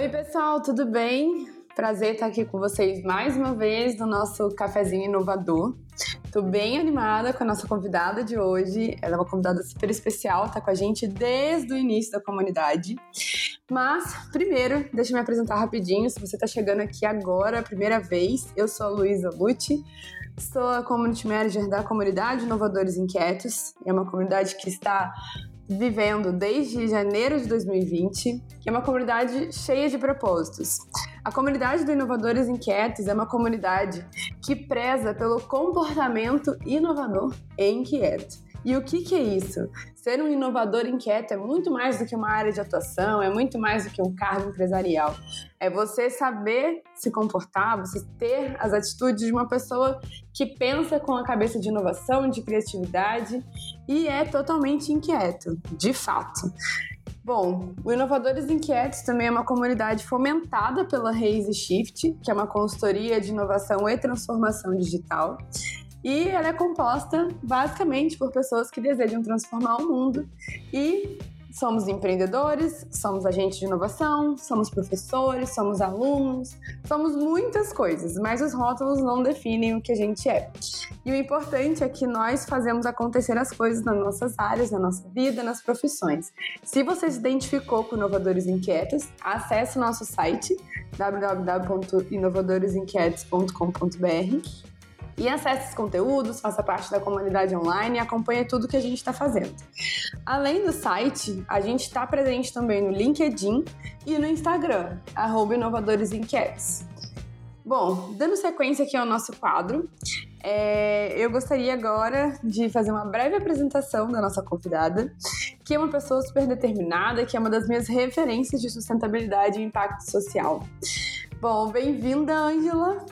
Oi, pessoal, tudo bem? Prazer estar aqui com vocês mais uma vez no nosso cafezinho inovador. Estou bem animada com a nossa convidada de hoje. Ela é uma convidada super especial, está com a gente desde o início da comunidade. Mas, primeiro, deixa eu me apresentar rapidinho. Se você está chegando aqui agora, primeira vez, eu sou a Luísa Lucci. Sou a Community Manager da comunidade Inovadores Inquietos. É uma comunidade que está vivendo desde janeiro de 2020, que é uma comunidade cheia de propósitos. A comunidade do Inovadores Inquietos é uma comunidade que preza pelo comportamento inovador e inquieto. E o que, que é isso? Ser um inovador inquieto é muito mais do que uma área de atuação, é muito mais do que um cargo empresarial. É você saber se comportar, você ter as atitudes de uma pessoa que pensa com a cabeça de inovação, de criatividade e é totalmente inquieto, de fato. Bom, o Inovadores Inquietos também é uma comunidade fomentada pela Raise Shift, que é uma consultoria de inovação e transformação digital. E ela é composta basicamente por pessoas que desejam transformar o mundo e somos empreendedores, somos agentes de inovação, somos professores, somos alunos, somos muitas coisas, mas os rótulos não definem o que a gente é. E o importante é que nós fazemos acontecer as coisas nas nossas áreas, na nossa vida, nas profissões. Se você se identificou com Inovadores Inquietos, acesse o nosso site www.inovadoresinquietos.com.br e acesse os conteúdos, faça parte da comunidade online e acompanhe tudo que a gente está fazendo. Além do site, a gente está presente também no LinkedIn e no Instagram, arroba Bom, dando sequência aqui ao nosso quadro, é, eu gostaria agora de fazer uma breve apresentação da nossa convidada, que é uma pessoa super determinada, que é uma das minhas referências de sustentabilidade e impacto social. Bom, bem-vinda, Ângela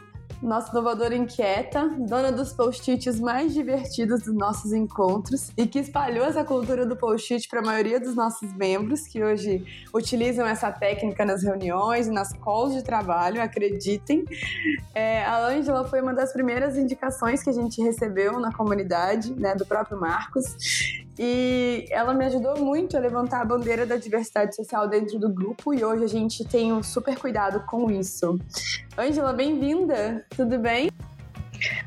nossa inovadora inquieta, dona dos post-its mais divertidos dos nossos encontros e que espalhou essa cultura do post-it para a maioria dos nossos membros que hoje utilizam essa técnica nas reuniões e nas calls de trabalho, acreditem. É, a Ângela foi uma das primeiras indicações que a gente recebeu na comunidade, né, do próprio Marcos, e ela me ajudou muito a levantar a bandeira da diversidade social dentro do grupo e hoje a gente tem um super cuidado com isso. Ângela, bem-vinda! Tudo bem?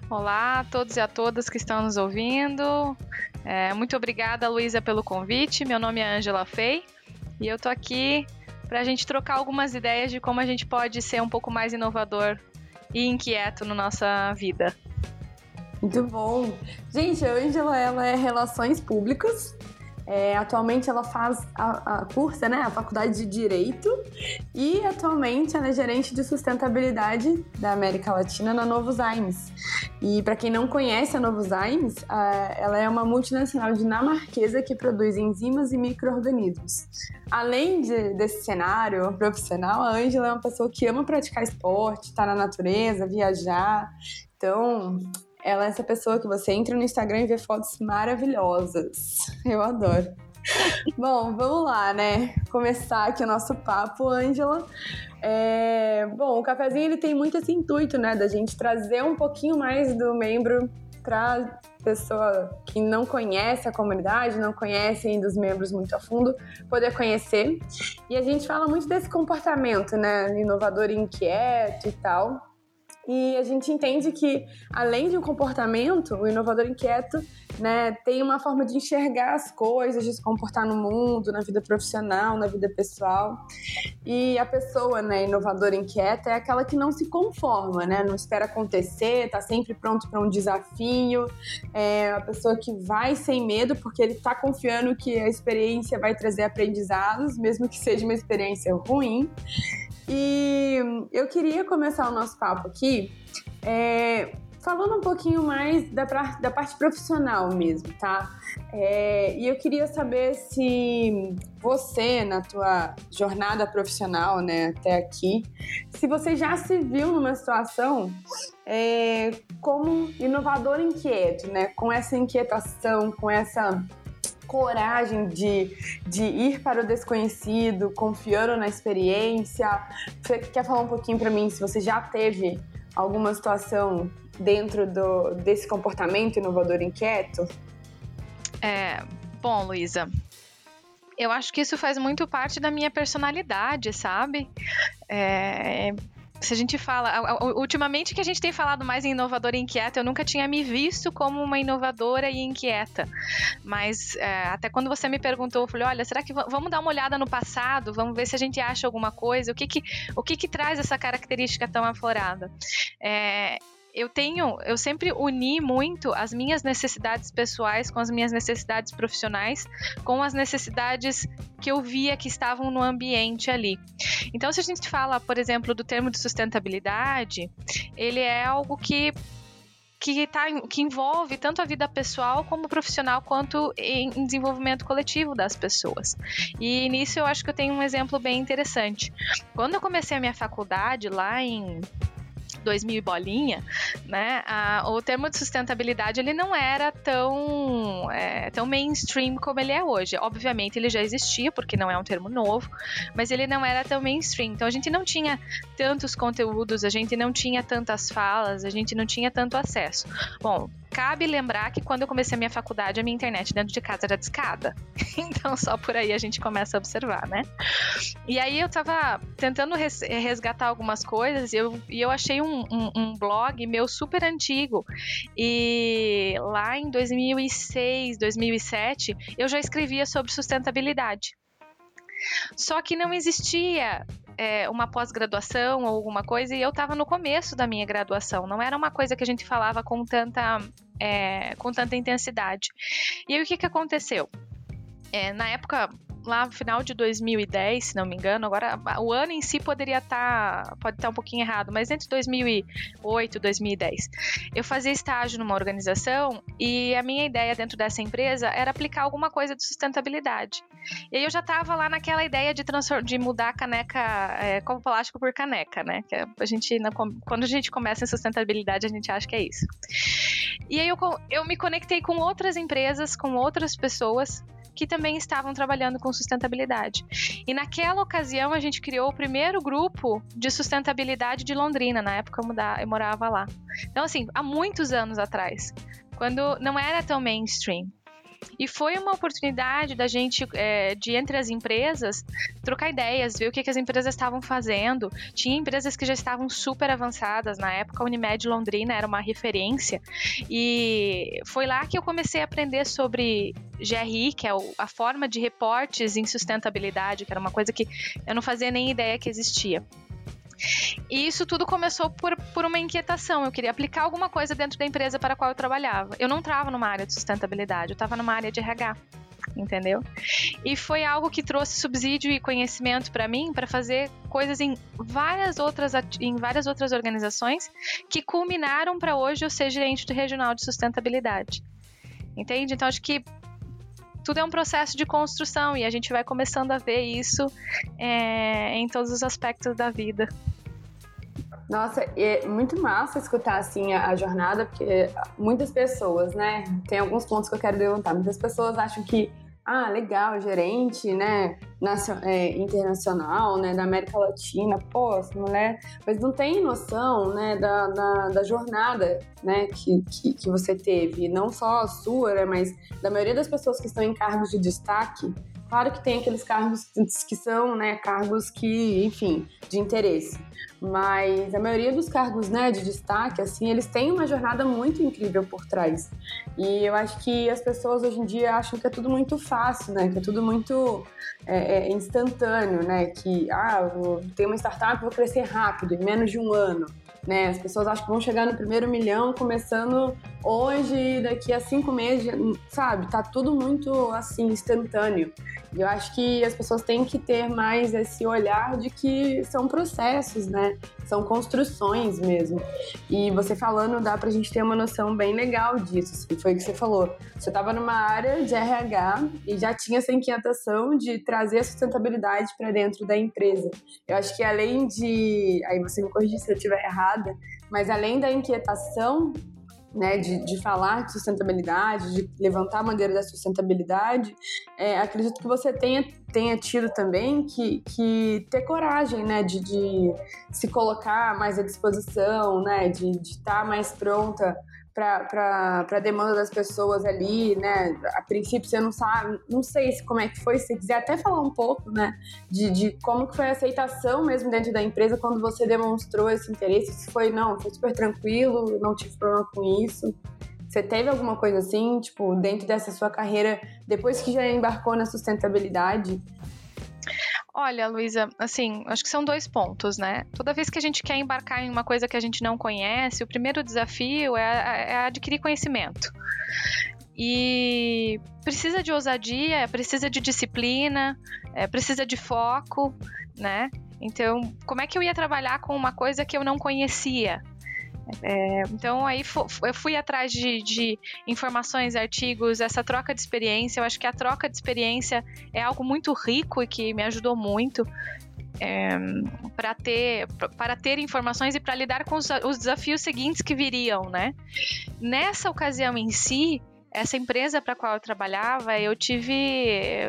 Olá a todos e a todas que estão nos ouvindo. É, muito obrigada, Luísa, pelo convite. Meu nome é Ângela Fei e eu tô aqui para a gente trocar algumas ideias de como a gente pode ser um pouco mais inovador e inquieto na nossa vida. Muito bom. Gente, a Angela, ela é Relações Públicas. É, atualmente ela faz a, a cursa, né, a faculdade de Direito e atualmente ela é gerente de sustentabilidade da América Latina na Novos Aimes. E para quem não conhece a Novos Aimes, ela é uma multinacional dinamarquesa que produz enzimas e micro-organismos. Além de, desse cenário profissional, a Ângela é uma pessoa que ama praticar esporte, estar tá na natureza, viajar. Então, ela é essa pessoa que você entra no Instagram e vê fotos maravilhosas. Eu adoro. bom, vamos lá, né? Começar aqui o nosso papo, Ângela. É... Bom, o cafezinho ele tem muito esse intuito, né, da gente trazer um pouquinho mais do membro para pessoa que não conhece a comunidade, não conhece ainda os membros muito a fundo, poder conhecer. E a gente fala muito desse comportamento, né, inovador e inquieto e tal. E a gente entende que, além de um comportamento, o inovador inquieto né, tem uma forma de enxergar as coisas, de se comportar no mundo, na vida profissional, na vida pessoal. E a pessoa né, inovadora inquieta é aquela que não se conforma, né, não espera acontecer, está sempre pronto para um desafio, é a pessoa que vai sem medo porque ele está confiando que a experiência vai trazer aprendizados, mesmo que seja uma experiência ruim. E eu queria começar o nosso papo aqui é, falando um pouquinho mais da, da parte profissional mesmo, tá? É, e eu queria saber se você, na tua jornada profissional, né, até aqui, se você já se viu numa situação é, como inovador inquieto, né, com essa inquietação, com essa coragem de, de ir para o desconhecido, confiando na experiência. Você quer falar um pouquinho para mim se você já teve alguma situação dentro do, desse comportamento inovador inquieto? É, bom, Luísa, Eu acho que isso faz muito parte da minha personalidade, sabe? É, se a gente fala, ultimamente que a gente tem falado mais em inovadora e inquieta, eu nunca tinha me visto como uma inovadora e inquieta. Mas é, até quando você me perguntou, eu falei, olha, será que vamos dar uma olhada no passado, vamos ver se a gente acha alguma coisa, o que que, o que, que traz essa característica tão aflorada? É, eu tenho, eu sempre uni muito as minhas necessidades pessoais com as minhas necessidades profissionais, com as necessidades que eu via que estavam no ambiente ali. Então, se a gente fala, por exemplo, do termo de sustentabilidade, ele é algo que que, tá, que envolve tanto a vida pessoal como profissional, quanto em desenvolvimento coletivo das pessoas. E nisso eu acho que eu tenho um exemplo bem interessante. Quando eu comecei a minha faculdade lá em 2000 e bolinha, né, a, o termo de sustentabilidade ele não era tão, é, tão mainstream como ele é hoje. Obviamente ele já existia, porque não é um termo novo, mas ele não era tão mainstream. Então a gente não tinha tantos conteúdos, a gente não tinha tantas falas, a gente não tinha tanto acesso. Bom, Cabe lembrar que quando eu comecei a minha faculdade, a minha internet dentro de casa era discada. Então, só por aí a gente começa a observar, né? E aí eu tava tentando resgatar algumas coisas e eu, e eu achei um, um, um blog meu super antigo. E lá em 2006, 2007, eu já escrevia sobre sustentabilidade. Só que não existia é, uma pós-graduação ou alguma coisa, e eu estava no começo da minha graduação, não era uma coisa que a gente falava com tanta, é, com tanta intensidade. E aí o que, que aconteceu? É, na época, lá no final de 2010, se não me engano, agora o ano em si poderia estar, tá, pode estar um pouquinho errado, mas entre 2008 e 2010, eu fazia estágio numa organização e a minha ideia dentro dessa empresa era aplicar alguma coisa de sustentabilidade. E aí eu já estava lá naquela ideia de, de mudar a caneca, é, copo plástico por caneca, né? Que a gente, quando a gente começa em sustentabilidade, a gente acha que é isso. E aí eu, eu me conectei com outras empresas, com outras pessoas que também estavam trabalhando com sustentabilidade. E naquela ocasião a gente criou o primeiro grupo de sustentabilidade de Londrina, na época eu morava lá. Então, assim, há muitos anos atrás, quando não era tão mainstream. E foi uma oportunidade da gente, é, de entre as empresas, trocar ideias, ver o que, que as empresas estavam fazendo. Tinha empresas que já estavam super avançadas. Na época, a Unimed Londrina era uma referência. E foi lá que eu comecei a aprender sobre GRI, que é a forma de reportes em sustentabilidade, que era uma coisa que eu não fazia nem ideia que existia. E isso tudo começou por, por uma inquietação. Eu queria aplicar alguma coisa dentro da empresa para a qual eu trabalhava. Eu não estava numa área de sustentabilidade, eu estava numa área de RH entendeu? E foi algo que trouxe subsídio e conhecimento para mim para fazer coisas em várias outras em várias outras organizações que culminaram para hoje eu ser gerente do regional de sustentabilidade. Entende? Então acho que tudo é um processo de construção e a gente vai começando a ver isso é, em todos os aspectos da vida. Nossa, é muito massa escutar assim a, a, jornada, porque muitas pessoas, né? Tem alguns pontos que eu quero levantar. Muitas pessoas acham que ah, legal, gerente, né, é, internacional, né, da América Latina, pô, essa mulher, mas não tem noção, né, da, da, da jornada, né, que, que, que, você teve, não só a sua, né, mas da maioria das pessoas que estão em cargos de destaque, claro que tem aqueles cargos que são, né, cargos que, enfim, de interesse, mas a maioria dos cargos né, de destaque, assim, eles têm uma jornada muito incrível por trás. E eu acho que as pessoas hoje em dia acham que é tudo muito fácil, né? Que é tudo muito é, é instantâneo, né? Que, ah, ter uma startup, vou crescer rápido, em menos de um ano. Né? As pessoas acham que vão chegar no primeiro milhão começando hoje, daqui a cinco meses, sabe? Tá tudo muito assim instantâneo. Eu acho que as pessoas têm que ter mais esse olhar de que são processos, né? São construções mesmo. E você falando, dá pra gente ter uma noção bem legal disso. Assim. Foi o que você falou. Você estava numa área de RH e já tinha essa inquietação de trazer a sustentabilidade para dentro da empresa. Eu acho que além de. Aí você me corrige se eu estiver errada, mas além da inquietação né, de, de falar de sustentabilidade, de levantar a bandeira da sustentabilidade, é, acredito que você tenha, tenha tido também que, que ter coragem, né, de, de se colocar mais à disposição, né, de estar tá mais pronta para a demanda das pessoas ali, né? A princípio você não sabe, não sei se, como é que foi, se você quiser até falar um pouco, né? De, de como que foi a aceitação mesmo dentro da empresa quando você demonstrou esse interesse, se foi, não, foi super tranquilo, não tive problema com isso. Você teve alguma coisa assim, tipo, dentro dessa sua carreira, depois que já embarcou na sustentabilidade, Olha, Luísa, assim, acho que são dois pontos, né? Toda vez que a gente quer embarcar em uma coisa que a gente não conhece, o primeiro desafio é, é adquirir conhecimento. E precisa de ousadia, precisa de disciplina, é, precisa de foco, né? Então, como é que eu ia trabalhar com uma coisa que eu não conhecia? É, então aí eu fui atrás de, de, informações, artigos, essa troca de experiência. Eu acho que a troca de experiência é algo muito rico e que me ajudou muito. É, para ter para ter informações e para lidar com os, os, desafios seguintes que viriam, né? Nessa ocasião em si, essa empresa para a qual eu trabalhava, eu tive,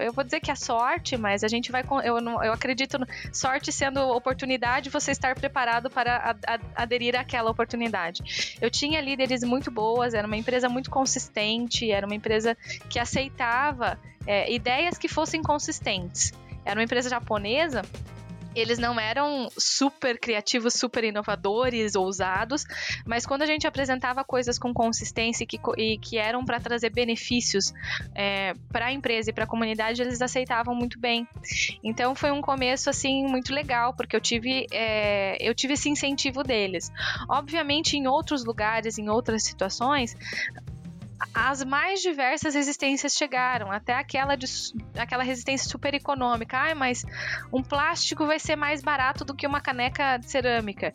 eu vou dizer que é sorte, mas a gente vai, eu, eu acredito sorte sendo oportunidade, você estar preparado para a, a, aderir àquela oportunidade. Eu tinha líderes muito boas, era uma empresa muito consistente, era uma empresa que aceitava é, ideias que fossem consistentes. Era uma empresa japonesa eles não eram super criativos, super inovadores, ousados, mas quando a gente apresentava coisas com consistência e que, e que eram para trazer benefícios é, para a empresa e para a comunidade, eles aceitavam muito bem. Então foi um começo assim muito legal, porque eu tive, é, eu tive esse incentivo deles. Obviamente, em outros lugares, em outras situações, as mais diversas resistências chegaram, até aquela, de, aquela resistência super econômica. Ai, mas um plástico vai ser mais barato do que uma caneca de cerâmica.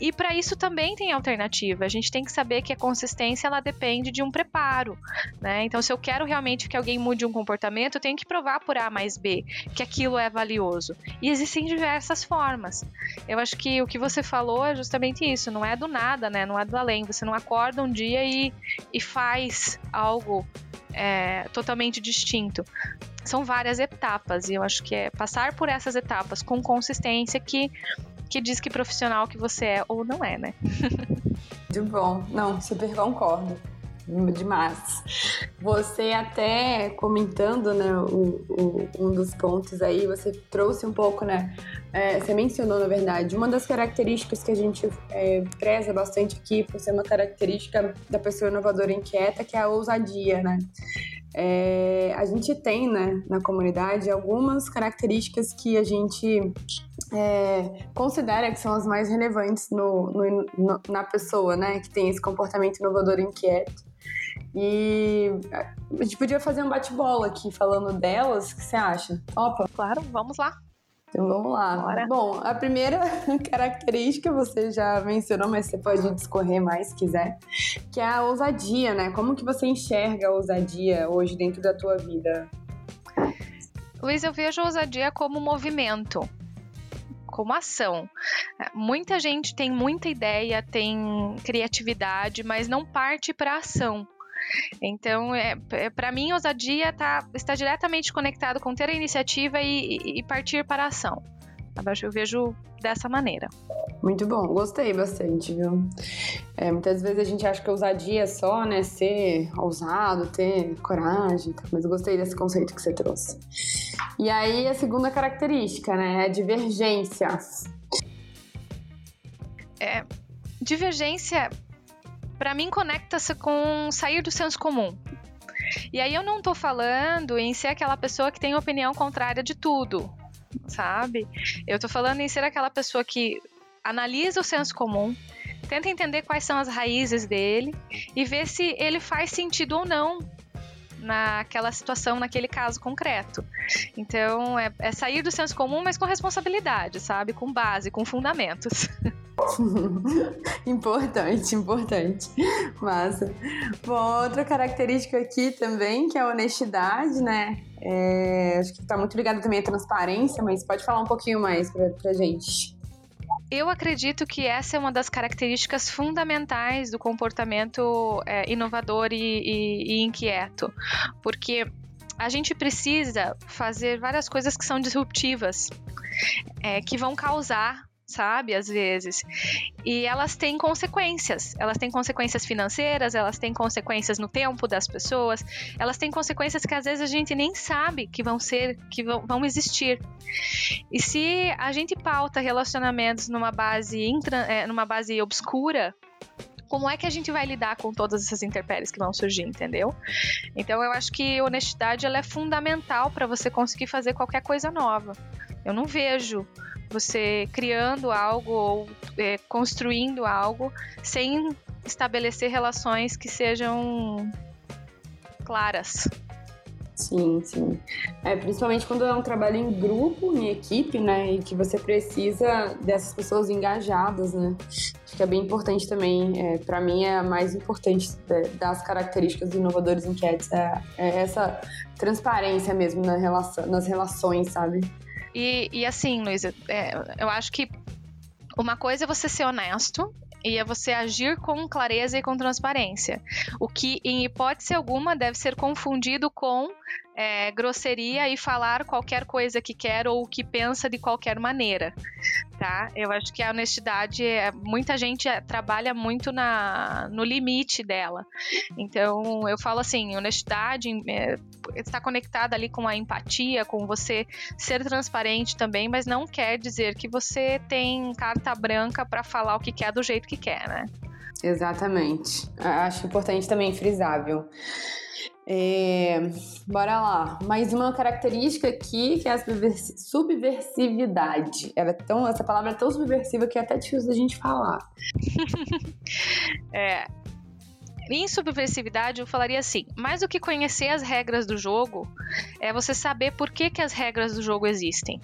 E para isso também tem alternativa. A gente tem que saber que a consistência ela depende de um preparo, né? Então, se eu quero realmente que alguém mude um comportamento, eu tenho que provar por A mais B que aquilo é valioso. E existem diversas formas. Eu acho que o que você falou é justamente isso. Não é do nada, né? Não é do além. Você não acorda um dia e, e faz algo é, totalmente distinto. São várias etapas e eu acho que é passar por essas etapas com consistência que, que diz que profissional que você é ou não é, né? De bom, não, super concordo demais. Você até comentando, né, o, o, um dos pontos aí, você trouxe um pouco, né, é, você mencionou, na verdade, uma das características que a gente é, preza bastante aqui, por ser uma característica da pessoa inovadora inquieta, que é a ousadia, né. É, a gente tem, né, na comunidade, algumas características que a gente é, considera que são as mais relevantes no, no, no, na pessoa, né, que tem esse comportamento inovador inquieto. E a gente podia fazer um bate-bola aqui falando delas. O que você acha? Opa! Claro, vamos lá. Então vamos lá. Bora. Bom, a primeira característica você já mencionou, mas você pode discorrer mais se quiser, que é a ousadia, né? Como que você enxerga a ousadia hoje dentro da tua vida? Luiz, eu vejo a ousadia como movimento como ação. Muita gente tem muita ideia, tem criatividade, mas não parte para ação. Então, é, é para mim, ousadia tá, está diretamente conectado com ter a iniciativa e, e partir para a ação. Eu vejo dessa maneira. Muito bom, gostei bastante, viu? É, muitas vezes a gente acha que ousadia é só, né, ser ousado, ter coragem, mas eu gostei desse conceito que você trouxe. E aí, a segunda característica, né, é divergência. É, divergência para mim conecta-se com sair do senso comum. E aí eu não tô falando em ser aquela pessoa que tem opinião contrária de tudo, sabe? Eu tô falando em ser aquela pessoa que analisa o senso comum, tenta entender quais são as raízes dele e ver se ele faz sentido ou não naquela situação, naquele caso concreto. Então, é, é sair do senso comum, mas com responsabilidade, sabe? Com base, com fundamentos. importante, importante. Massa. Bom, outra característica aqui também, que é a honestidade, né? É, acho que está muito ligado também à transparência, mas pode falar um pouquinho mais pra, pra gente. Eu acredito que essa é uma das características fundamentais do comportamento é, inovador e, e, e inquieto, porque a gente precisa fazer várias coisas que são disruptivas, é, que vão causar sabe? Às vezes. E elas têm consequências. Elas têm consequências financeiras, elas têm consequências no tempo das pessoas, elas têm consequências que às vezes a gente nem sabe que vão ser, que vão, vão existir. E se a gente pauta relacionamentos numa base, intra, é, numa base obscura, como é que a gente vai lidar com todas essas intempéries que vão surgir, entendeu? Então eu acho que honestidade ela é fundamental para você conseguir fazer qualquer coisa nova. Eu não vejo você criando algo ou é, construindo algo sem estabelecer relações que sejam claras. Sim, sim. É, principalmente quando é um trabalho em grupo, em equipe, né? E que você precisa dessas pessoas engajadas, né? Acho que é bem importante também. É, para mim, é a mais importante das características do Inovadores Inquietos. É, é essa transparência mesmo na relação, nas relações, sabe? E, e assim, Luísa, é, eu acho que uma coisa é você ser honesto e é você agir com clareza e com transparência. O que, em hipótese alguma, deve ser confundido com é, grosseria e falar qualquer coisa que quer ou que pensa de qualquer maneira, tá? Eu acho que a honestidade, é, muita gente é, trabalha muito na, no limite dela. Então, eu falo assim, honestidade é, está conectada ali com a empatia, com você ser transparente também, mas não quer dizer que você tem carta branca para falar o que quer do jeito que quer, né? Exatamente. Acho importante também frisar, viu? É, bora lá. Mais uma característica aqui que é a subversividade. Ela é tão, essa palavra é tão subversiva que é até difícil da gente falar. é, em subversividade, eu falaria assim: mais do que conhecer as regras do jogo, é você saber por que, que as regras do jogo existem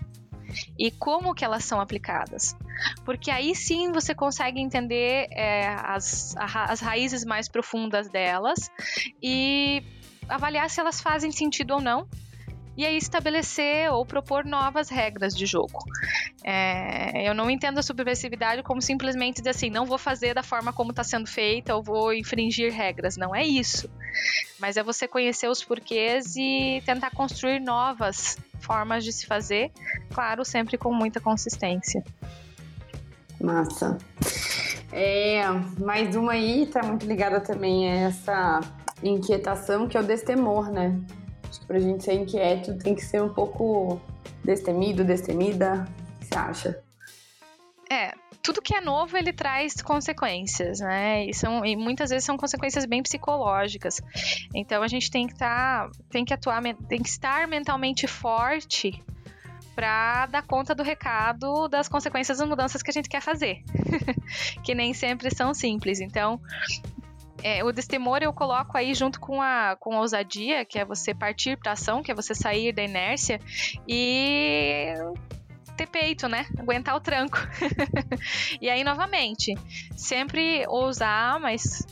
e como que elas são aplicadas. Porque aí sim você consegue entender é, as, as raízes mais profundas delas e avaliar se elas fazem sentido ou não e aí estabelecer ou propor novas regras de jogo. É, eu não entendo a subversividade como simplesmente dizer assim, não vou fazer da forma como está sendo feita ou vou infringir regras. Não é isso. Mas é você conhecer os porquês e tentar construir novas formas de se fazer, claro, sempre com muita consistência. Massa. É, mais uma aí tá muito ligada também a essa inquietação que é o destemor, né? Acho que pra gente ser inquieto tem que ser um pouco destemido, destemida. O que você acha? É, tudo que é novo ele traz consequências, né? E, são, e muitas vezes são consequências bem psicológicas. Então a gente tem que estar, tá, tem que atuar, tem que estar mentalmente forte para dar conta do recado das consequências das mudanças que a gente quer fazer, que nem sempre são simples. Então, é, o destemor eu coloco aí junto com a, com a ousadia, que é você partir para ação, que é você sair da inércia e ter peito, né? Aguentar o tranco. e aí, novamente, sempre ousar, mas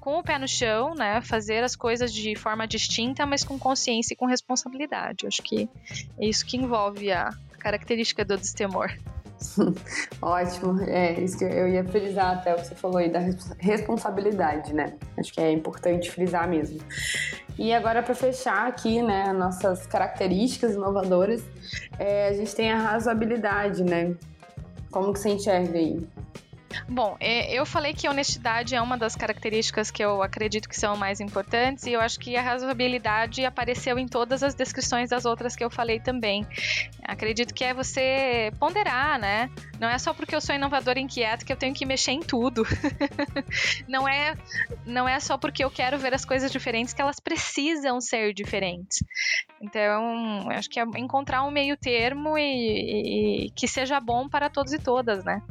com o pé no chão, né? Fazer as coisas de forma distinta, mas com consciência e com responsabilidade. Eu acho que é isso que envolve a característica do destemor. Ótimo, é isso que eu ia frisar até o que você falou aí da responsabilidade, né? Acho que é importante frisar mesmo. E agora para fechar aqui, né, nossas características inovadoras, é, a gente tem a razoabilidade, né? Como que você enxerga aí? Bom, é, eu falei que honestidade é uma das características que eu acredito que são mais importantes e eu acho que a razoabilidade apareceu em todas as descrições das outras que eu falei também. Acredito que é você ponderar, né? Não é só porque eu sou inovador inquieto que eu tenho que mexer em tudo. não é não é só porque eu quero ver as coisas diferentes que elas precisam ser diferentes. Então, acho que é encontrar um meio termo e, e que seja bom para todos e todas, né?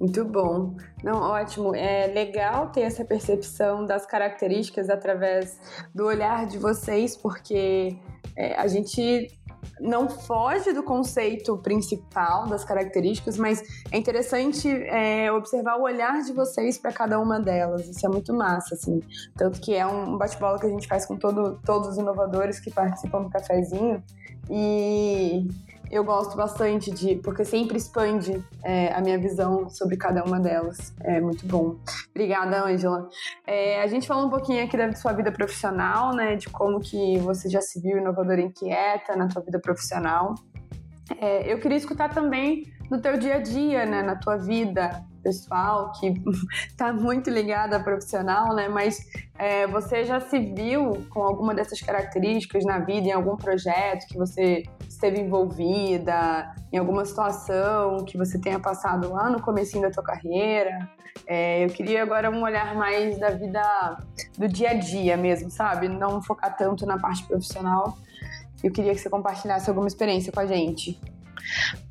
Muito bom. Não, ótimo. É legal ter essa percepção das características através do olhar de vocês, porque é, a gente não foge do conceito principal das características, mas é interessante é, observar o olhar de vocês para cada uma delas. Isso é muito massa, assim. Tanto que é um bate-bola que a gente faz com todo, todos os inovadores que participam do cafezinho. E eu gosto bastante de, porque sempre expande é, a minha visão sobre cada uma delas. É muito bom. Obrigada, Ângela. É, a gente falou um pouquinho aqui da sua vida profissional, né? De como que você já se viu inovadora inquieta na sua vida profissional. É, eu queria escutar também no teu dia a dia, né, na tua vida pessoal, que está muito ligada à profissional, né? Mas é, você já se viu com alguma dessas características na vida, em algum projeto que você esteve envolvida, em alguma situação que você tenha passado lá no comecinho da tua carreira? É, eu queria agora um olhar mais da vida do dia a dia mesmo, sabe? Não focar tanto na parte profissional. Eu queria que você compartilhasse alguma experiência com a gente.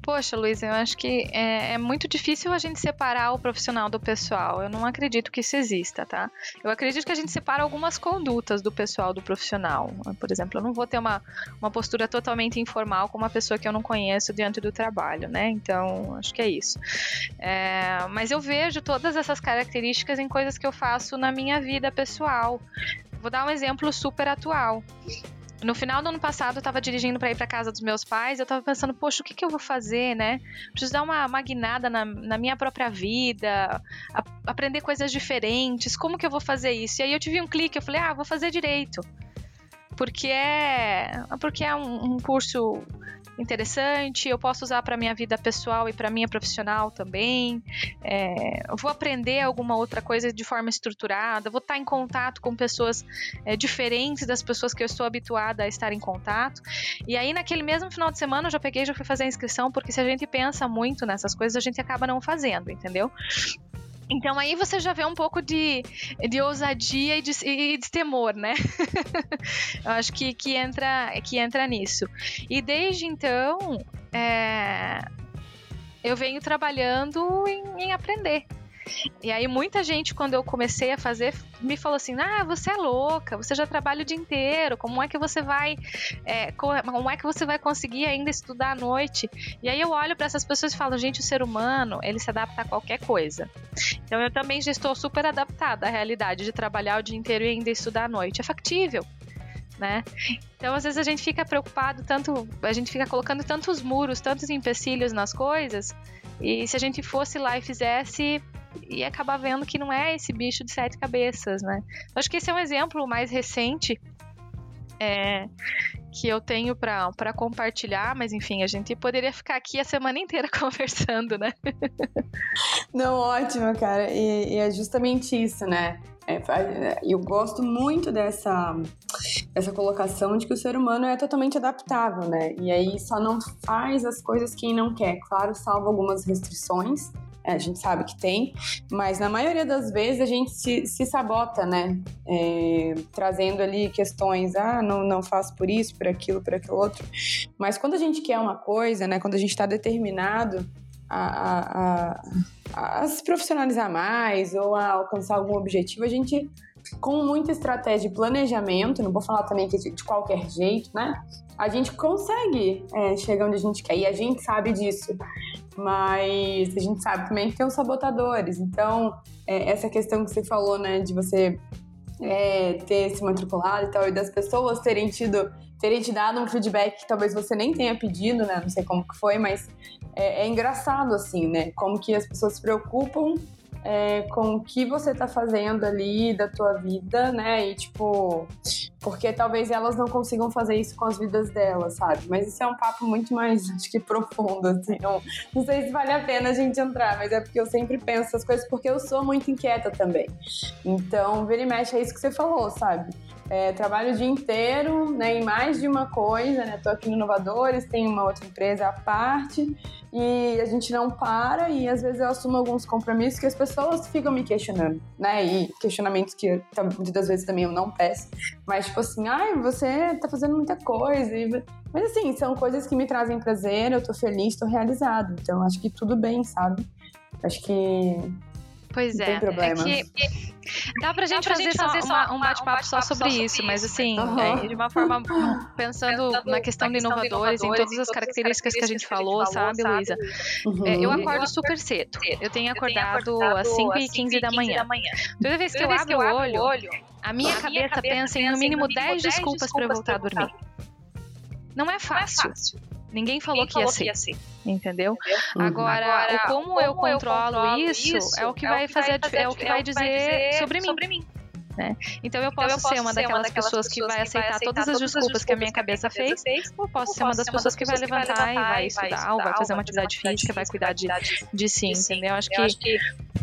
Poxa, Luiz, eu acho que é, é, muito difícil a gente separar o profissional do pessoal. Eu não acredito que isso exista, tá? Eu acredito que a gente separa algumas condutas do pessoal do profissional. Por exemplo, eu não vou ter uma, uma postura totalmente informal com uma pessoa que eu não conheço diante do trabalho, né? Então, acho que é isso. É, mas eu vejo todas essas características em coisas que eu faço na minha vida pessoal. Vou dar um exemplo super atual. No final do ano passado, eu tava dirigindo para ir para casa dos meus pais. Eu tava pensando, poxa, o que, que eu vou fazer, né? Preciso dar uma magnada na, na minha própria vida, a, aprender coisas diferentes. Como que eu vou fazer isso? E aí eu tive um clique, eu falei, ah, vou fazer direito. Porque é, porque é um, um curso interessante, eu posso usar para minha vida pessoal e para minha profissional também. É, vou aprender alguma outra coisa de forma estruturada, vou estar em contato com pessoas é, diferentes das pessoas que eu estou habituada a estar em contato. E aí, naquele mesmo final de semana, eu já peguei já fui fazer a inscrição, porque se a gente pensa muito nessas coisas, a gente acaba não fazendo, entendeu? Então aí você já vê um pouco de, de ousadia e de, e de temor, né? Eu acho que, que, entra, que entra nisso. E desde então, é, eu venho trabalhando em, em aprender. E aí muita gente, quando eu comecei a fazer, me falou assim: ah, você é louca, você já trabalha o dia inteiro, como é que você vai. É, como é que você vai conseguir ainda estudar à noite? E aí eu olho para essas pessoas e falo, gente, o ser humano, ele se adapta a qualquer coisa. Então eu também já estou super adaptada à realidade de trabalhar o dia inteiro e ainda estudar à noite. É factível. Né? Então, às vezes a gente fica preocupado tanto, a gente fica colocando tantos muros, tantos empecilhos nas coisas, e se a gente fosse lá e fizesse, e acabar vendo que não é esse bicho de sete cabeças, né? Acho que esse é um exemplo mais recente é, que eu tenho para compartilhar, mas enfim, a gente poderia ficar aqui a semana inteira conversando, né? Não, ótimo, cara. E, e é justamente isso, né? É, eu gosto muito dessa, dessa colocação de que o ser humano é totalmente adaptável, né? E aí só não faz as coisas quem não quer. Claro, salvo algumas restrições, é, a gente sabe que tem, mas na maioria das vezes a gente se, se sabota, né? É, trazendo ali questões, ah, não, não faço por isso, por aquilo, por aquilo outro. Mas quando a gente quer uma coisa, né? Quando a gente está determinado a, a, a, a se profissionalizar mais ou a alcançar algum objetivo, a gente com muita estratégia e planejamento, não vou falar também que de, de qualquer jeito, né? A gente consegue é, chegar onde a gente quer e a gente sabe disso mas a gente sabe também que tem os sabotadores. Então, é, essa questão que você falou, né, de você é, ter se matriculado e tal, e das pessoas terem tido, terem te dado um feedback que talvez você nem tenha pedido, né, não sei como que foi, mas é, é engraçado, assim, né, como que as pessoas se preocupam é, com o que você tá fazendo ali da tua vida, né? E tipo, porque talvez elas não consigam fazer isso com as vidas delas, sabe? Mas isso é um papo muito mais, acho que profundo, assim. Não, não sei se vale a pena a gente entrar, mas é porque eu sempre penso essas coisas porque eu sou muito inquieta também. Então, vira e mexe é isso que você falou, sabe? É, trabalho o dia inteiro, né, em mais de uma coisa, né? Tô aqui no Inovadores, tem uma outra empresa à parte e a gente não para e às vezes eu assumo alguns compromissos que as pessoas ficam me questionando, né? E questionamentos que muitas vezes também eu não peço, mas tipo assim, ai, você tá fazendo muita coisa. E... Mas assim, são coisas que me trazem prazer, eu tô feliz, tô realizado. Então acho que tudo bem, sabe? Acho que Pois não é. Tem problema. É que dá pra gente, dá pra fazer, gente fazer, só uma, um bate-papo só sobre isso, isso, mas assim, uhum. é, de uma forma pensando, pensando na questão de inovadores, em todas as características que a gente falou, sabe, Luísa? Uhum. É, eu acordo super cedo. Eu tenho acordado às 5 e 15 da manhã. Toda vez que eu abro o olho, a minha cabeça pensa em no mínimo 10 desculpas para eu voltar a dormir. Não é fácil. Ninguém falou, Ninguém que, ia falou que, ia ser. Entendeu? Uhum. Agora, Agora, o como, como eu, controlo eu controlo, isso, é o que é vai fazer, é o que vai dizer, sobre mim. Sobre mim. Né? Então eu posso, então, eu posso ser uma daquelas, daquelas pessoas, que vai aceitar, todas as desculpas que a minha cabeça fez, fez ou posso ser uma das pessoas que vai levantar e vai estudar, ou vai fazer uma atividade física, vai cuidar de, de si, entendeu? Acho que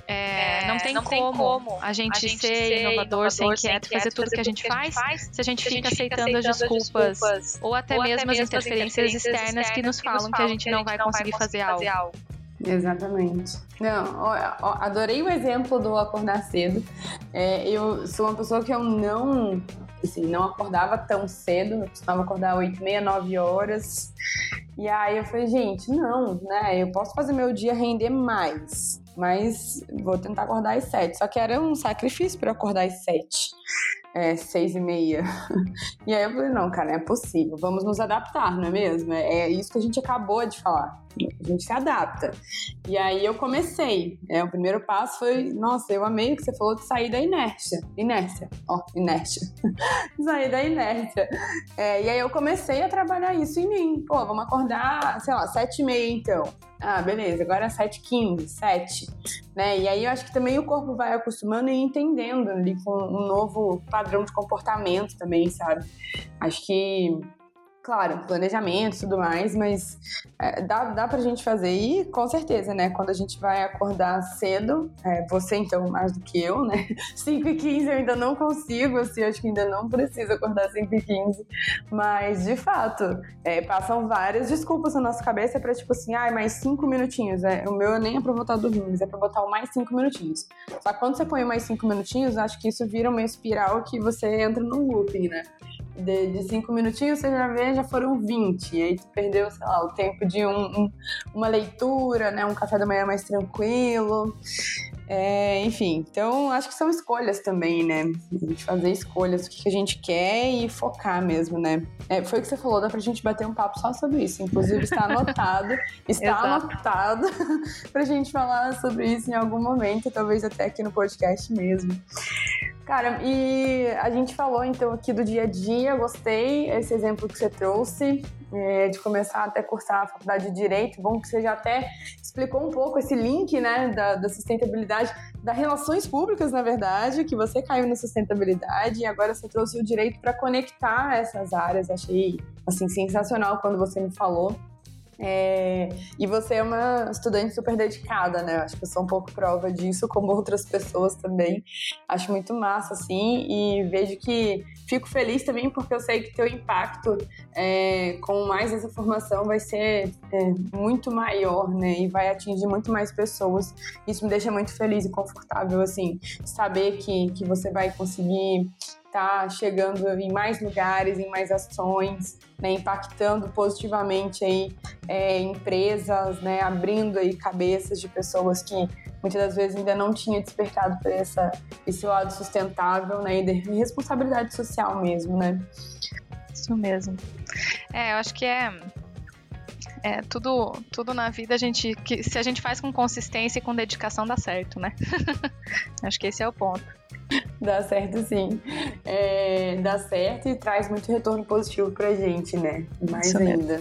é, não, tem, não como como a gente, a gente ser, inovador, ser inquieto, fazer tudo que a gente faz, faz se a gente fica aceitando as desculpas, ou até mesmo as interferências externas que nos falam que a gente não vai conseguir fazer algo. Exatamente. Não, adorei o exemplo do acordar cedo. É, eu sou uma pessoa que eu não, assim, não acordava tão cedo, eu costumava acordar 8, meia, 9 horas. E aí eu falei, gente, não, né? Eu posso fazer meu dia render mais, mas vou tentar acordar às 7. Só que era um sacrifício para acordar às 7 é, seis e meia. E aí eu falei, não, cara, é possível, vamos nos adaptar, não é mesmo? É, é isso que a gente acabou de falar. A gente se adapta. E aí eu comecei. É, o primeiro passo foi, nossa, eu amei o que você falou de sair da inércia. Inércia. Ó, oh, inércia. sair da inércia. É, e aí eu comecei a trabalhar isso em mim. Pô, vamos acordar, sei lá, sete e meia então. Ah, beleza, agora é 7h15, 7, né? E aí eu acho que também o corpo vai acostumando e entendendo ali com um novo padrão de comportamento também, sabe? Acho que claro, planejamento e tudo mais, mas é, dá, dá pra gente fazer. E com certeza, né? Quando a gente vai acordar cedo, é, você então mais do que eu, né? 5 e 15 eu ainda não consigo, assim, acho que ainda não preciso acordar 5 e 15. Mas, de fato, é, passam várias desculpas na nossa cabeça pra tipo assim, ai, ah, mais 5 minutinhos. É, o meu nem é pra botar dormindo, mas é pra botar o mais 5 minutinhos. Só que quando você põe mais 5 minutinhos, acho que isso vira uma espiral que você entra num looping, né? De, de cinco minutinhos, você já vê, já foram 20. E aí tu perdeu, sei lá, o tempo de um, um, uma leitura, né? Um café da manhã mais tranquilo. É, enfim, então acho que são escolhas também, né? A gente fazer escolhas, o que a gente quer e focar mesmo, né? É, foi o que você falou, dá pra gente bater um papo só sobre isso. Inclusive está anotado, está anotado pra gente falar sobre isso em algum momento, talvez até aqui no podcast mesmo. Cara, e a gente falou então aqui do dia a dia, gostei esse exemplo que você trouxe, é, de começar até cursar a faculdade de Direito. Bom que você já até explicou um pouco esse link, né, da, da sustentabilidade, das relações públicas, na verdade, que você caiu na sustentabilidade e agora você trouxe o direito para conectar essas áreas. Achei, assim, sensacional quando você me falou. É, e você é uma estudante super dedicada, né? Acho que eu sou um pouco prova disso, como outras pessoas também. Acho muito massa, assim, e vejo que fico feliz também porque eu sei que teu impacto é, com mais essa formação vai ser é, muito maior, né? E vai atingir muito mais pessoas. Isso me deixa muito feliz e confortável, assim, saber que, que você vai conseguir está chegando em mais lugares, em mais ações, né, impactando positivamente aí, é, empresas, né, abrindo aí cabeças de pessoas que muitas das vezes ainda não tinha despertado para essa esse lado sustentável, né, e de responsabilidade social mesmo, né? Isso mesmo. É, eu acho que é é, tudo, tudo na vida a gente que se a gente faz com consistência e com dedicação dá certo, né? Acho que esse é o ponto. Dá certo sim. É, dá certo e traz muito retorno positivo pra gente, né? Mais Isso ainda.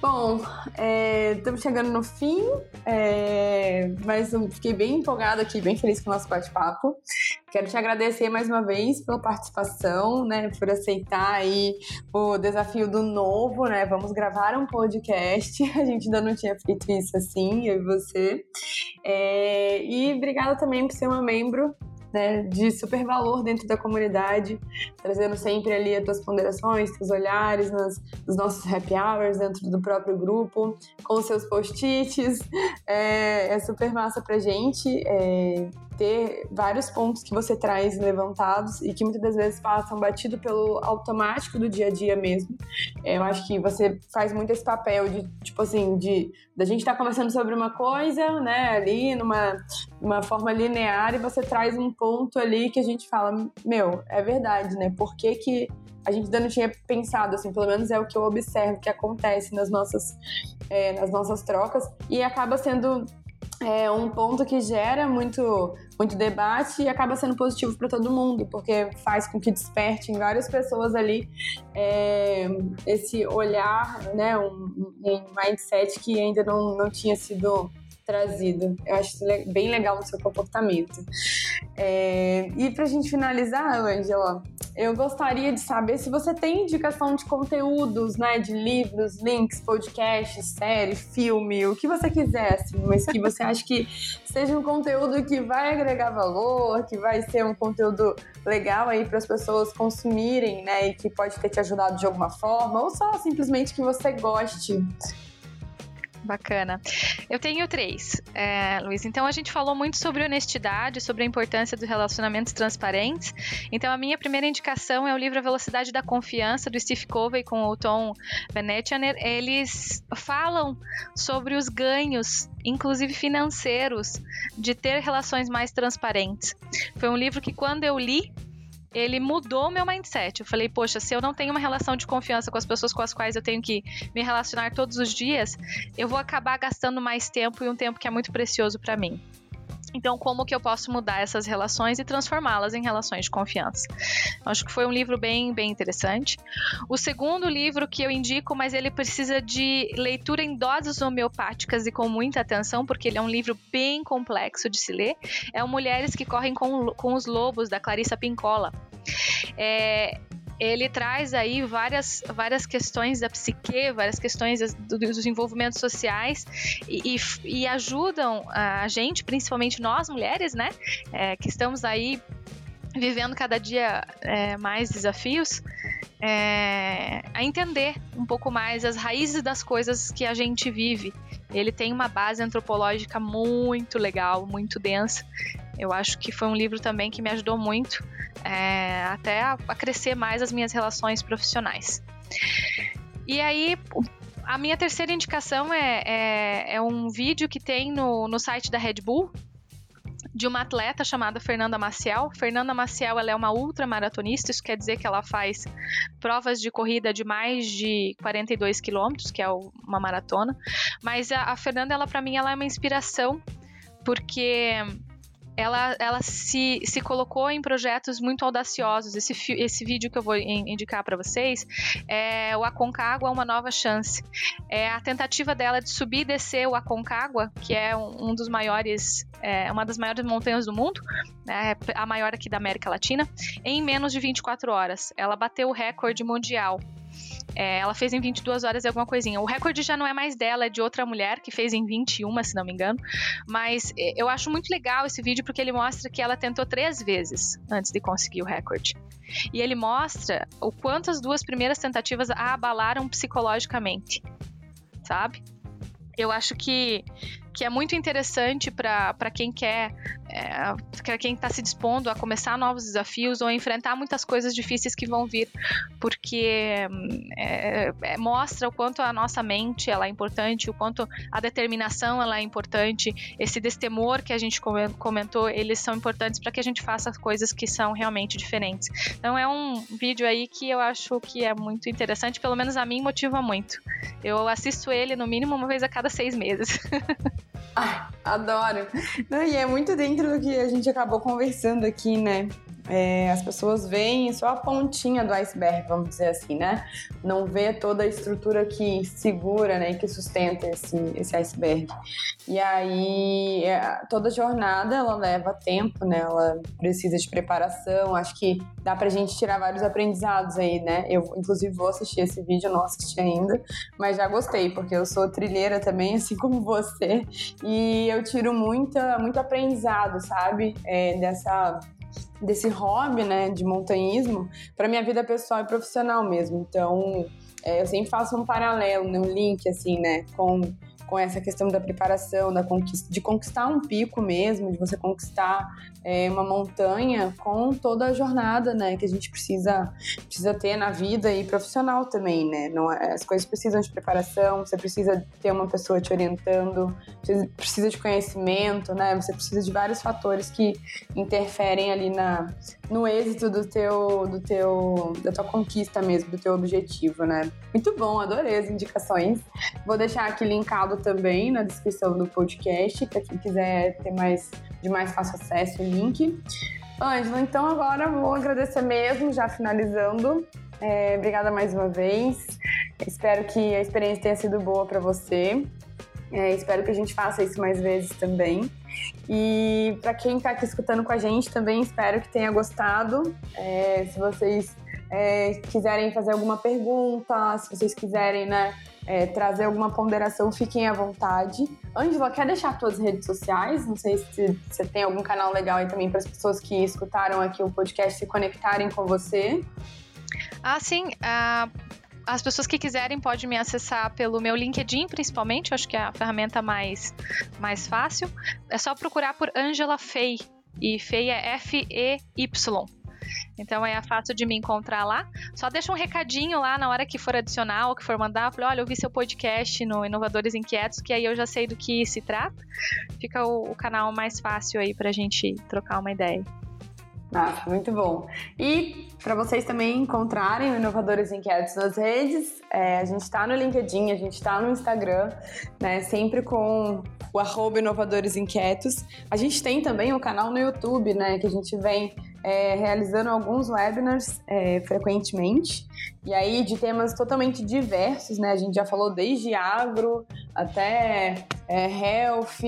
Bom, é, estamos chegando no fim, é, mas fiquei bem empolgada aqui, bem feliz com o nosso bate-papo. Quero te agradecer mais uma vez pela participação, né, por aceitar aí o desafio do novo, né? Vamos gravar um podcast. A gente ainda não tinha feito isso assim, eu e você. É, e obrigada também por ser uma membro né, de super valor dentro da comunidade, trazendo sempre ali as tuas ponderações, teus olhares nas, nos nossos happy hours dentro do próprio grupo, com seus post-its. É, é, super massa pra gente. É, ter vários pontos que você traz levantados e que muitas das vezes passam batido pelo automático do dia a dia mesmo. É, eu acho que você faz muito esse papel de, tipo assim, de da gente estar tá conversando sobre uma coisa, né, ali numa uma forma linear e você traz um ponto ali que a gente fala, meu, é verdade, né? Por que que a gente ainda não tinha pensado, assim, pelo menos é o que eu observo que acontece nas nossas, é, nas nossas trocas e acaba sendo é um ponto que gera muito, muito debate e acaba sendo positivo para todo mundo, porque faz com que desperte em várias pessoas ali é, esse olhar, né, um, um mindset que ainda não, não tinha sido trazido. Eu acho bem legal no seu comportamento. É, e pra gente finalizar, Angela, eu gostaria de saber se você tem indicação de conteúdos, né? De livros, links, podcasts, série, filme, o que você quiser, assim, mas que você acha que seja um conteúdo que vai agregar valor, que vai ser um conteúdo legal aí para as pessoas consumirem, né? E que pode ter te ajudado de alguma forma, ou só simplesmente que você goste. Bacana. Eu tenho três, é, Luiz. Então a gente falou muito sobre honestidade, sobre a importância dos relacionamentos transparentes. Então a minha primeira indicação é o livro A Velocidade da Confiança, do Steve Covey com o Tom Benetianer. Eles falam sobre os ganhos, inclusive financeiros, de ter relações mais transparentes. Foi um livro que quando eu li, ele mudou meu mindset. Eu falei, poxa, se eu não tenho uma relação de confiança com as pessoas com as quais eu tenho que me relacionar todos os dias, eu vou acabar gastando mais tempo e um tempo que é muito precioso para mim. Então, como que eu posso mudar essas relações e transformá-las em relações de confiança? Acho que foi um livro bem, bem interessante. O segundo livro que eu indico, mas ele precisa de leitura em doses homeopáticas e com muita atenção, porque ele é um livro bem complexo de se ler, é o Mulheres que Correm com, com os Lobos, da Clarissa Pincola. É, ele traz aí várias, várias questões da psique, várias questões dos envolvimentos sociais e, e, e ajudam a gente, principalmente nós mulheres, né, é, que estamos aí vivendo cada dia é, mais desafios, é, a entender um pouco mais as raízes das coisas que a gente vive. Ele tem uma base antropológica muito legal, muito densa. Eu acho que foi um livro também que me ajudou muito é, até crescer mais as minhas relações profissionais. E aí, a minha terceira indicação é, é, é, um vídeo que tem no, no site da Red Bull de uma atleta chamada Fernanda Maciel. Fernanda Maciel ela é uma ultramaratonista, isso quer dizer que ela faz provas de corrida de mais de 42 quilômetros, que é uma maratona. Mas a, a Fernanda, ela para mim, ela é uma inspiração porque ela, ela se, se colocou em projetos muito audaciosos. Esse, esse vídeo que eu vou indicar para vocês é o Aconcagua Uma Nova Chance. É a tentativa dela de subir e descer o Aconcagua, que é um, um dos maiores, é, uma das maiores montanhas do mundo, né, a maior aqui da América Latina, em menos de 24 horas. Ela bateu o recorde mundial é, ela fez em 22 horas e alguma coisinha. O recorde já não é mais dela, é de outra mulher que fez em 21, se não me engano. Mas é, eu acho muito legal esse vídeo porque ele mostra que ela tentou três vezes antes de conseguir o recorde. E ele mostra o quanto as duas primeiras tentativas a abalaram psicologicamente, sabe? Eu acho que que é muito interessante para quem quer, é, quem está se dispondo a começar novos desafios ou a enfrentar muitas coisas difíceis que vão vir, porque é, é, mostra o quanto a nossa mente ela é importante, o quanto a determinação ela é importante, esse destemor que a gente comentou, eles são importantes para que a gente faça coisas que são realmente diferentes. Então é um vídeo aí que eu acho que é muito interessante, pelo menos a mim motiva muito. Eu assisto ele no mínimo uma vez a cada seis meses. Ai, adoro. Não, e é muito dentro do que a gente acabou conversando aqui, né? É, as pessoas veem só a pontinha do iceberg, vamos dizer assim, né? Não vê toda a estrutura que segura, né, que sustenta esse, esse iceberg. E aí, é, toda jornada, ela leva tempo, né? Ela precisa de preparação. Acho que dá pra gente tirar vários aprendizados aí, né? Eu, inclusive, vou assistir esse vídeo, não assisti ainda, mas já gostei, porque eu sou trilheira também, assim como você, e eu tiro muita, muito aprendizado, sabe? É, dessa desse hobby, né, de montanhismo, para minha vida pessoal e profissional mesmo. Então, é, eu sempre faço um paralelo, né, um link assim, né, com com essa questão da preparação, da conquista, de conquistar um pico mesmo, de você conquistar é, uma montanha com toda a jornada, né, que a gente precisa, precisa ter na vida e profissional também, né? Não, é, as coisas precisam de preparação, você precisa ter uma pessoa te orientando, você precisa de conhecimento, né? Você precisa de vários fatores que interferem ali na, no êxito do teu, do teu, da tua conquista mesmo, do teu objetivo, né? Muito bom, adorei as indicações. Vou deixar aqui linkado também na descrição do podcast, para quem quiser ter mais de mais fácil acesso o link. Ângela, então agora vou agradecer mesmo, já finalizando. É, obrigada mais uma vez. Espero que a experiência tenha sido boa para você. É, espero que a gente faça isso mais vezes também. E para quem está aqui escutando com a gente também, espero que tenha gostado. É, se vocês é, quiserem fazer alguma pergunta, se vocês quiserem né, é, trazer alguma ponderação, fiquem à vontade. Ângela, quer deixar suas redes sociais? Não sei se você tem algum canal legal aí também para as pessoas que escutaram aqui o podcast se conectarem com você. Ah, sim. Uh, as pessoas que quiserem podem me acessar pelo meu LinkedIn, principalmente. Eu acho que é a ferramenta mais, mais fácil. É só procurar por Angela Fei. E Fei é F-E-Y. Então é fácil de me encontrar lá. Só deixa um recadinho lá na hora que for adicionar ou que for mandar. Falei, olha, eu vi seu podcast no Inovadores Inquietos, que aí eu já sei do que se trata. Fica o, o canal mais fácil aí pra gente trocar uma ideia. Ah, muito bom. E para vocês também encontrarem Inovadores Inquietos nas redes, é, a gente está no LinkedIn, a gente está no Instagram, né, sempre com o arroba Inovadores Inquietos. A gente tem também um canal no YouTube, né, que a gente vem é, realizando alguns webinars é, frequentemente, e aí de temas totalmente diversos, né? A gente já falou desde agro até é, health,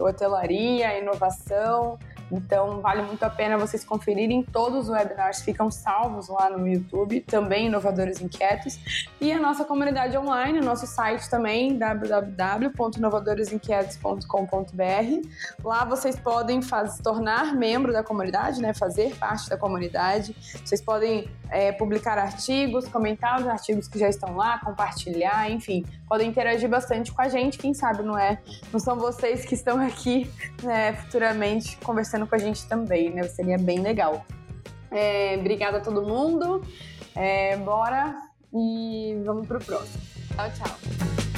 hotelaria, inovação. Então, vale muito a pena vocês conferirem. Todos os webinars ficam salvos lá no YouTube, também Inovadores Inquietos. E a nossa comunidade online, o nosso site também, www.inovadoresinquietos.com.br. Lá vocês podem faz, tornar membro da comunidade, né, fazer parte da comunidade. Vocês podem é, publicar artigos, comentar os artigos que já estão lá, compartilhar, enfim, podem interagir bastante com a gente. Quem sabe não é? Não são vocês que estão aqui né, futuramente conversando com a gente também, né? Seria bem legal. É, obrigada a todo mundo. É, bora e vamos pro próximo. Tchau, tchau.